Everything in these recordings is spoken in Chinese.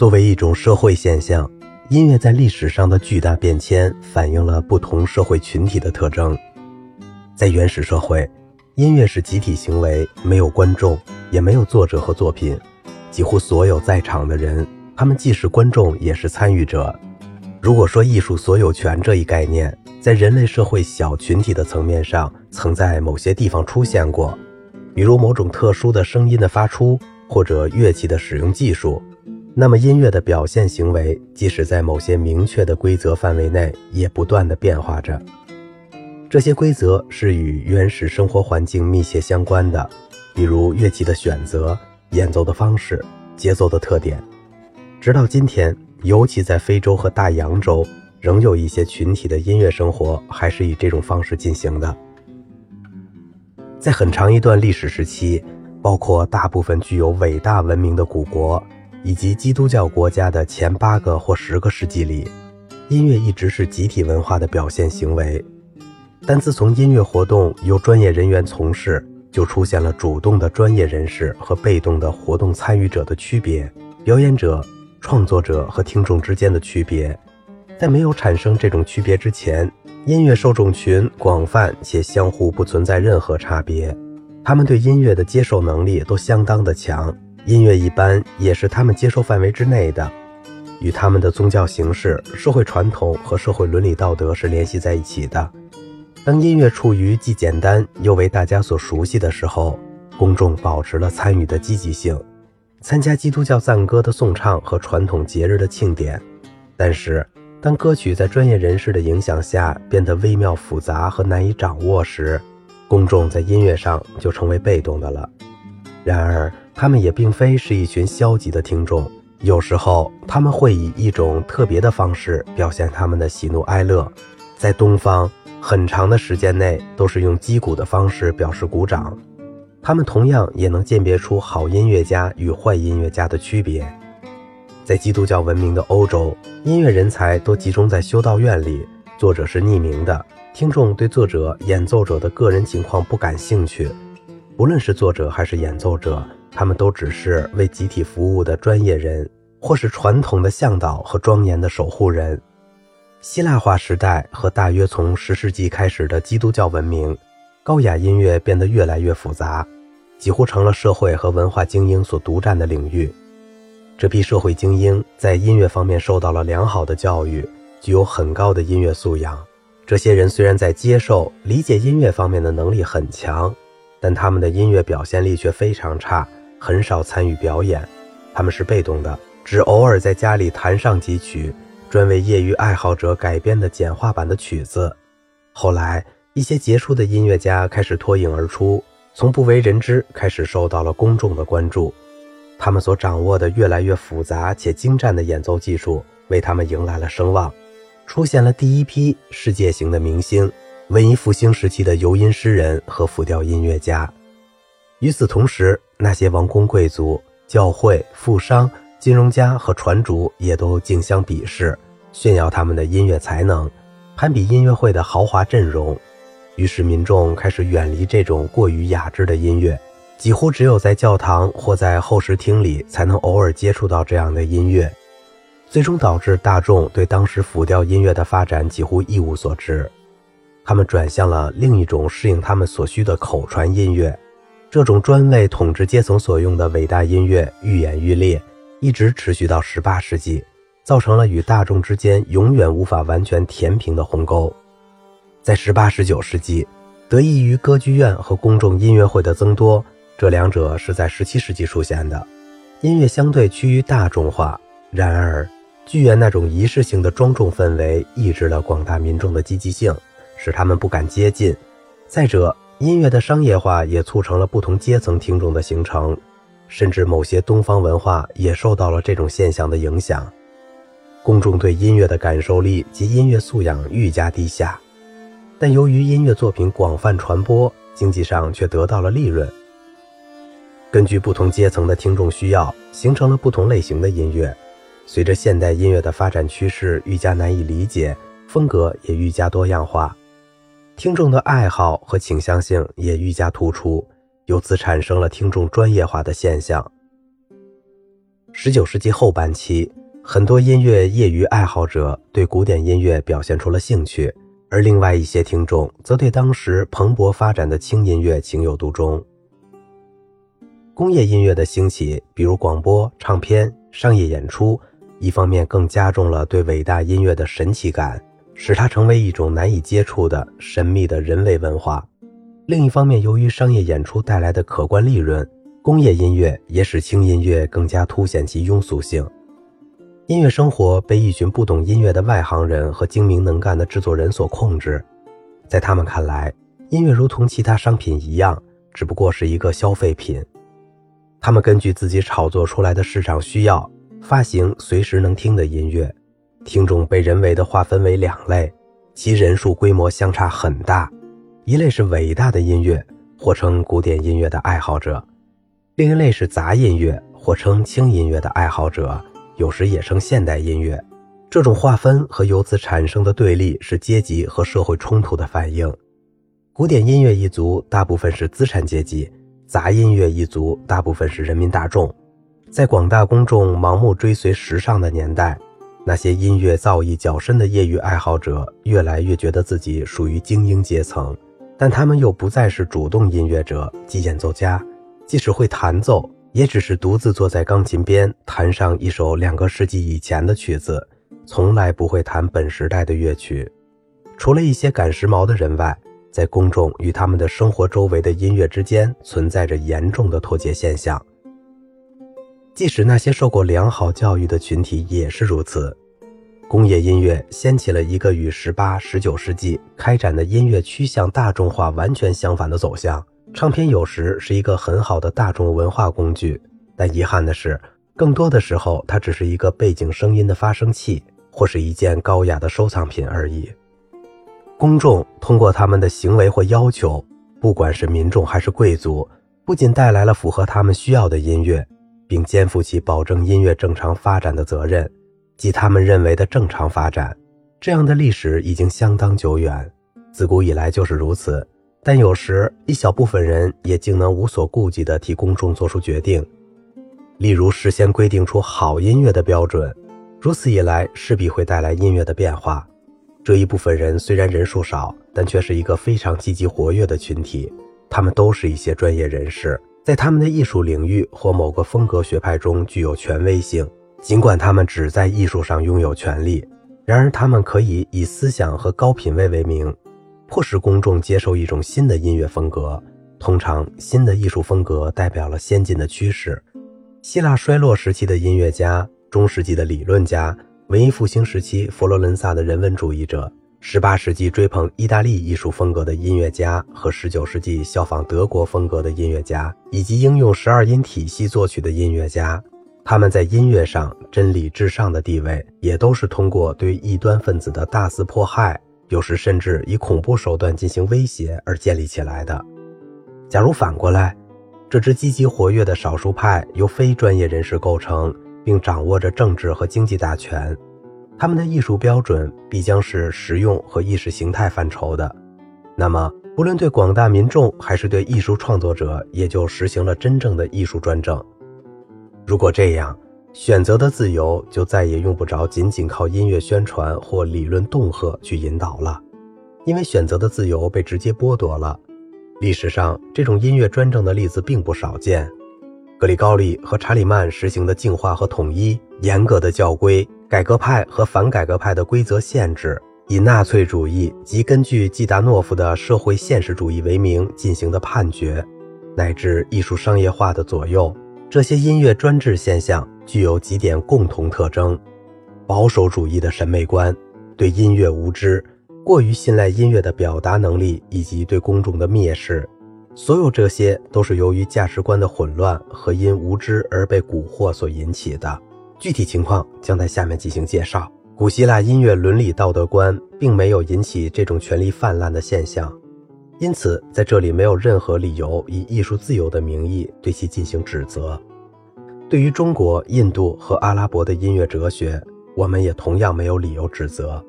作为一种社会现象，音乐在历史上的巨大变迁反映了不同社会群体的特征。在原始社会，音乐是集体行为，没有观众，也没有作者和作品。几乎所有在场的人，他们既是观众，也是参与者。如果说艺术所有权这一概念在人类社会小群体的层面上曾在某些地方出现过，比如某种特殊的声音的发出或者乐器的使用技术，那么音乐的表现行为即使在某些明确的规则范围内，也不断的变化着。这些规则是与原始生活环境密切相关的，比如乐器的选择、演奏的方式、节奏的特点。直到今天，尤其在非洲和大洋洲，仍有一些群体的音乐生活还是以这种方式进行的。在很长一段历史时期，包括大部分具有伟大文明的古国以及基督教国家的前八个或十个世纪里，音乐一直是集体文化的表现行为。但自从音乐活动由专业人员从事，就出现了主动的专业人士和被动的活动参与者的区别，表演者。创作者和听众之间的区别，在没有产生这种区别之前，音乐受众群广泛且相互不存在任何差别。他们对音乐的接受能力都相当的强，音乐一般也是他们接受范围之内的，与他们的宗教形式、社会传统和社会伦理道德是联系在一起的。当音乐处于既简单又为大家所熟悉的时候，公众保持了参与的积极性。参加基督教赞歌的颂唱和传统节日的庆典，但是当歌曲在专业人士的影响下变得微妙复杂和难以掌握时，公众在音乐上就成为被动的了。然而，他们也并非是一群消极的听众，有时候他们会以一种特别的方式表现他们的喜怒哀乐。在东方，很长的时间内都是用击鼓的方式表示鼓掌。他们同样也能鉴别出好音乐家与坏音乐家的区别。在基督教文明的欧洲，音乐人才都集中在修道院里，作者是匿名的，听众对作者、演奏者的个人情况不感兴趣。不论是作者还是演奏者，他们都只是为集体服务的专业人，或是传统的向导和庄严的守护人。希腊化时代和大约从十世纪开始的基督教文明。高雅音乐变得越来越复杂，几乎成了社会和文化精英所独占的领域。这批社会精英在音乐方面受到了良好的教育，具有很高的音乐素养。这些人虽然在接受、理解音乐方面的能力很强，但他们的音乐表现力却非常差，很少参与表演。他们是被动的，只偶尔在家里弹上几曲专为业余爱好者改编的简化版的曲子。后来。一些杰出的音乐家开始脱颖而出，从不为人知开始受到了公众的关注。他们所掌握的越来越复杂且精湛的演奏技术，为他们迎来了声望。出现了第一批世界型的明星，文艺复兴时期的游吟诗人和复调音乐家。与此同时，那些王公贵族、教会、富商、金融家和船主也都竞相比试，炫耀他们的音乐才能，攀比音乐会的豪华阵容。于是，民众开始远离这种过于雅致的音乐，几乎只有在教堂或在候食厅里才能偶尔接触到这样的音乐，最终导致大众对当时复调音乐的发展几乎一无所知。他们转向了另一种适应他们所需的口传音乐，这种专为统治阶层所用的伟大音乐愈演愈烈，一直持续到18世纪，造成了与大众之间永远无法完全填平的鸿沟。在十八、十九世纪，得益于歌剧院和公众音乐会的增多，这两者是在十七世纪出现的。音乐相对趋于大众化，然而剧院那种仪式性的庄重氛围抑制了广大民众的积极性，使他们不敢接近。再者，音乐的商业化也促成了不同阶层听众的形成，甚至某些东方文化也受到了这种现象的影响。公众对音乐的感受力及音乐素养愈加低下。但由于音乐作品广泛传播，经济上却得到了利润。根据不同阶层的听众需要，形成了不同类型的音乐。随着现代音乐的发展趋势愈加难以理解，风格也愈加多样化，听众的爱好和倾向性也愈加突出，由此产生了听众专业化的现象。十九世纪后半期，很多音乐业余爱好者对古典音乐表现出了兴趣，而另外一些听众则对当时蓬勃发展的轻音乐情有独钟。工业音乐的兴起，比如广播、唱片、商业演出，一方面更加重了对伟大音乐的神奇感，使它成为一种难以接触的神秘的人为文化；另一方面，由于商业演出带来的可观利润，工业音乐也使轻音乐更加凸显其庸俗性。音乐生活被一群不懂音乐的外行人和精明能干的制作人所控制，在他们看来，音乐如同其他商品一样，只不过是一个消费品。他们根据自己炒作出来的市场需要，发行随时能听的音乐。听众被人为的划分为两类，其人数规模相差很大。一类是伟大的音乐，或称古典音乐的爱好者；另一类是杂音乐，或称轻音乐的爱好者，有时也称现代音乐。这种划分和由此产生的对立，是阶级和社会冲突的反映。古典音乐一族大部分是资产阶级。杂音乐一族大部分是人民大众，在广大公众盲目追随时尚的年代，那些音乐造诣较深的业余爱好者越来越觉得自己属于精英阶层，但他们又不再是主动音乐者及演奏家，即使会弹奏，也只是独自坐在钢琴边弹上一首两个世纪以前的曲子，从来不会弹本时代的乐曲。除了一些赶时髦的人外，在公众与他们的生活周围的音乐之间存在着严重的脱节现象。即使那些受过良好教育的群体也是如此。工业音乐掀起了一个与十八、十九世纪开展的音乐趋向大众化完全相反的走向。唱片有时是一个很好的大众文化工具，但遗憾的是，更多的时候它只是一个背景声音的发生器，或是一件高雅的收藏品而已。公众通过他们的行为或要求，不管是民众还是贵族，不仅带来了符合他们需要的音乐，并肩负起保证音乐正常发展的责任，即他们认为的正常发展。这样的历史已经相当久远，自古以来就是如此。但有时一小部分人也竟能无所顾忌地替公众做出决定，例如事先规定出好音乐的标准，如此一来势必会带来音乐的变化。这一部分人虽然人数少，但却是一个非常积极活跃的群体。他们都是一些专业人士，在他们的艺术领域或某个风格学派中具有权威性。尽管他们只在艺术上拥有权利，然而他们可以以思想和高品位为名，迫使公众接受一种新的音乐风格。通常，新的艺术风格代表了先进的趋势。希腊衰落时期的音乐家，中世纪的理论家。文艺复兴时期，佛罗伦萨的人文主义者；18世纪追捧意大利艺术风格的音乐家和19世纪效仿德国风格的音乐家，以及应用十二音体系作曲的音乐家，他们在音乐上真理至上的地位，也都是通过对异端分子的大肆迫害，有时甚至以恐怖手段进行威胁而建立起来的。假如反过来，这支积极活跃的少数派由非专业人士构成。并掌握着政治和经济大权，他们的艺术标准必将是实用和意识形态范畴的。那么，不论对广大民众还是对艺术创作者，也就实行了真正的艺术专政。如果这样，选择的自由就再也用不着仅仅靠音乐宣传或理论恫吓去引导了，因为选择的自由被直接剥夺了。历史上，这种音乐专政的例子并不少见。格里高利和查理曼实行的净化和统一、严格的教规、改革派和反改革派的规则限制，以纳粹主义及根据季达诺夫的社会现实主义为名进行的判决，乃至艺术商业化的左右，这些音乐专制现象具有几点共同特征：保守主义的审美观、对音乐无知、过于信赖音乐的表达能力以及对公众的蔑视。所有这些都是由于价值观的混乱和因无知而被蛊惑所引起的。具体情况将在下面进行介绍。古希腊音乐伦理道德观并没有引起这种权力泛滥的现象，因此在这里没有任何理由以艺术自由的名义对其进行指责。对于中国、印度和阿拉伯的音乐哲学，我们也同样没有理由指责。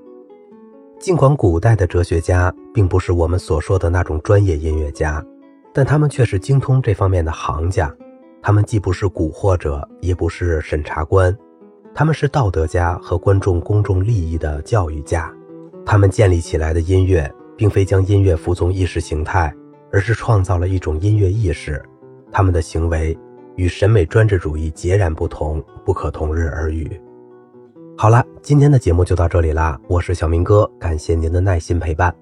尽管古代的哲学家并不是我们所说的那种专业音乐家。但他们却是精通这方面的行家，他们既不是蛊惑者，也不是审查官，他们是道德家和关注公众利益的教育家。他们建立起来的音乐，并非将音乐服从意识形态，而是创造了一种音乐意识。他们的行为与审美专制主义截然不同，不可同日而语。好了，今天的节目就到这里啦，我是小明哥，感谢您的耐心陪伴。